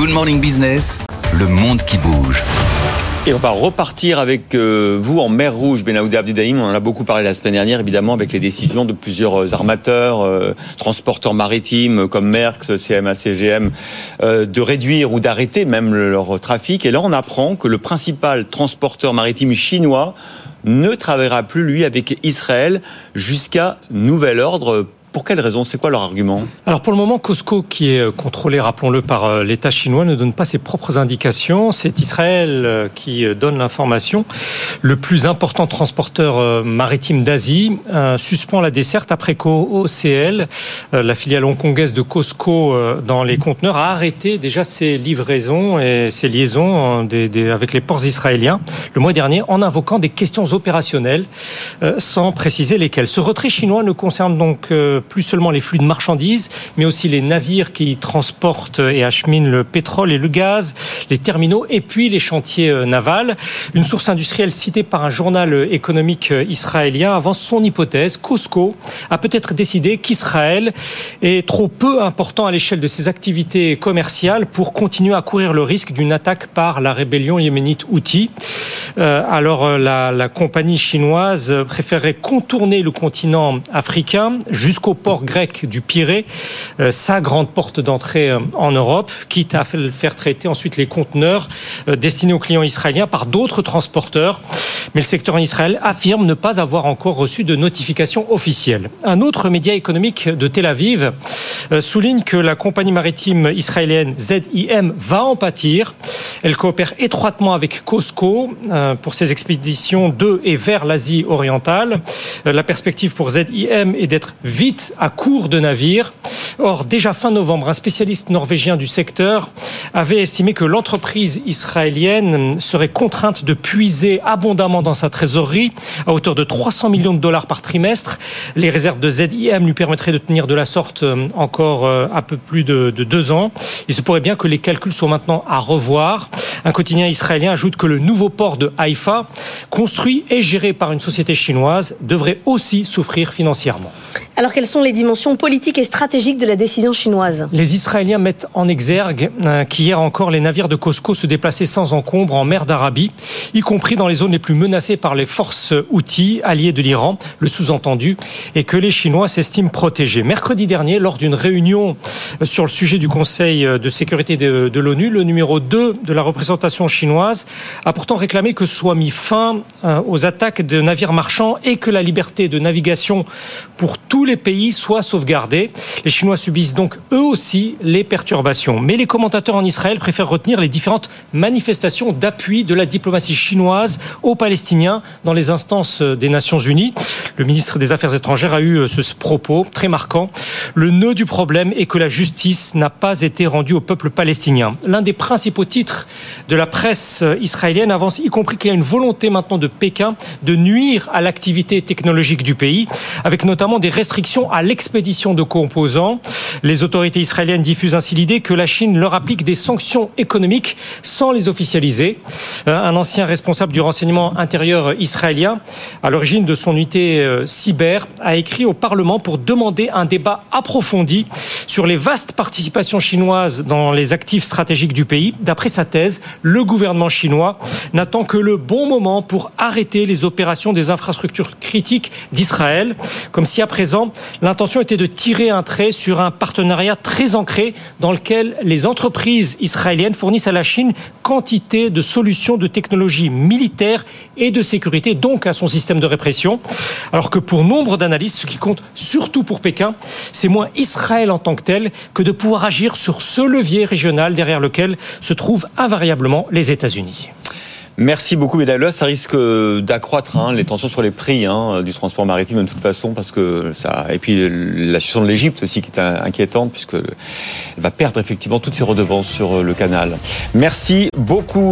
Good Morning Business, le monde qui bouge. Et on va repartir avec euh, vous en mer Rouge, Benaoudi Abdidaïm. On en a beaucoup parlé la semaine dernière, évidemment, avec les décisions de plusieurs euh, armateurs, euh, transporteurs maritimes comme Merckx, CMA, CGM, de réduire ou d'arrêter même leur trafic. Et là, on apprend que le principal transporteur maritime chinois ne travaillera plus, lui, avec Israël jusqu'à nouvel ordre pour quelle raison? C'est quoi leur argument? Alors pour le moment, Costco, qui est euh, contrôlé, rappelons-le, par euh, l'État chinois, ne donne pas ses propres indications. C'est Israël euh, qui donne l'information. Le plus important transporteur maritime d'Asie suspend la desserte après qu'OCL, la filiale hongkongaise de Costco dans les conteneurs, a arrêté déjà ses livraisons et ses liaisons avec les ports israéliens le mois dernier en invoquant des questions opérationnelles sans préciser lesquelles. Ce retrait chinois ne concerne donc plus seulement les flux de marchandises, mais aussi les navires qui transportent et acheminent le pétrole et le gaz, les terminaux et puis les chantiers euh, navals. Une source industrielle citée par un journal économique israélien avance son hypothèse. Costco a peut-être décidé qu'Israël est trop peu important à l'échelle de ses activités commerciales pour continuer à courir le risque d'une attaque par la rébellion yéménite Houthi. Euh, alors euh, la, compagnie chinoise préférerait contourner le continent africain jusqu'au au port grec du Pirée, euh, sa grande porte d'entrée euh, en Europe, quitte à faire traiter ensuite les conteneurs euh, destinés aux clients israéliens par d'autres transporteurs. Mais le secteur en Israël affirme ne pas avoir encore reçu de notification officielle. Un autre média économique de Tel Aviv souligne que la compagnie maritime israélienne ZIM va en pâtir. Elle coopère étroitement avec Costco pour ses expéditions de et vers l'Asie orientale. La perspective pour ZIM est d'être vite à court de navires. Or, déjà fin novembre, un spécialiste norvégien du secteur avait estimé que l'entreprise israélienne serait contrainte de puiser abondamment dans sa trésorerie à hauteur de 300 millions de dollars par trimestre. Les réserves de ZIM lui permettraient de tenir de la sorte euh, encore euh, un peu plus de, de deux ans. Il se pourrait bien que les calculs soient maintenant à revoir. Un quotidien israélien ajoute que le nouveau port de Haïfa, construit et géré par une société chinoise, devrait aussi souffrir financièrement. Alors quelles sont les dimensions politiques et stratégiques de la décision chinoise? Les Israéliens mettent en exergue euh, qu'hier encore les navires de Costco se déplaçaient sans encombre en mer d'Arabie, y compris dans les zones les plus menacées par les forces outils alliées de l'Iran. Le sous-entendu est que les Chinois s'estiment protégés. Mercredi dernier, lors d'une réunion sur le sujet du Conseil de sécurité de, l'ONU, le numéro 2 de la représentation chinoise a pourtant réclamé que soit mis fin euh, aux attaques de navires marchands et que la liberté de navigation pour tous les pays soit sauvegardée. Les Chinois subissent donc eux aussi les perturbations. Mais les commentateurs en Israël préfèrent retenir les différentes manifestations d'appui de la diplomatie chinoise aux Palestiniens dans les instances des Nations Unies. Le ministre des Affaires étrangères a eu euh, ce propos très marquant. Le nœud du problème est que la justice n'a pas été rendue au peuple palestinien. L'un des principaux titres de la presse israélienne avance y compris qu'il y a une volonté maintenant de Pékin de nuire à l'activité technologique du pays, avec notamment des restrictions à l'expédition de composants. Les autorités israéliennes diffusent ainsi l'idée que la Chine leur applique des sanctions économiques sans les officialiser. Euh, un ancien responsable du renseignement intérieur israélien, à l'origine de son unité euh, cyber, a écrit au Parlement pour demander un débat approfondi sur les vastes participations chinoises dans les actifs stratégiques du pays. D'après sa thèse, le gouvernement chinois n'attend que le bon moment pour arrêter les opérations des infrastructures critiques d'Israël, comme si à présent l'intention était de tirer un trait sur un partenariat très ancré dans lequel les entreprises israéliennes fournissent à la Chine quantité de solutions de technologie militaire et de sécurité, donc à son système de répression. Alors que pour nombre d'analystes, ce qui compte surtout pour Pékin, c'est moins Israël en tant que tel que de pouvoir agir sur ce levier régional derrière lequel se trouvent invariablement les États-Unis. Merci beaucoup, Bédalois. Ça risque d'accroître hein, les tensions sur les prix hein, du transport maritime de toute façon, parce que. Et puis la situation de l'Égypte aussi qui est inquiétante, puisque va perdre effectivement toutes ses redevances sur le canal. Merci beaucoup.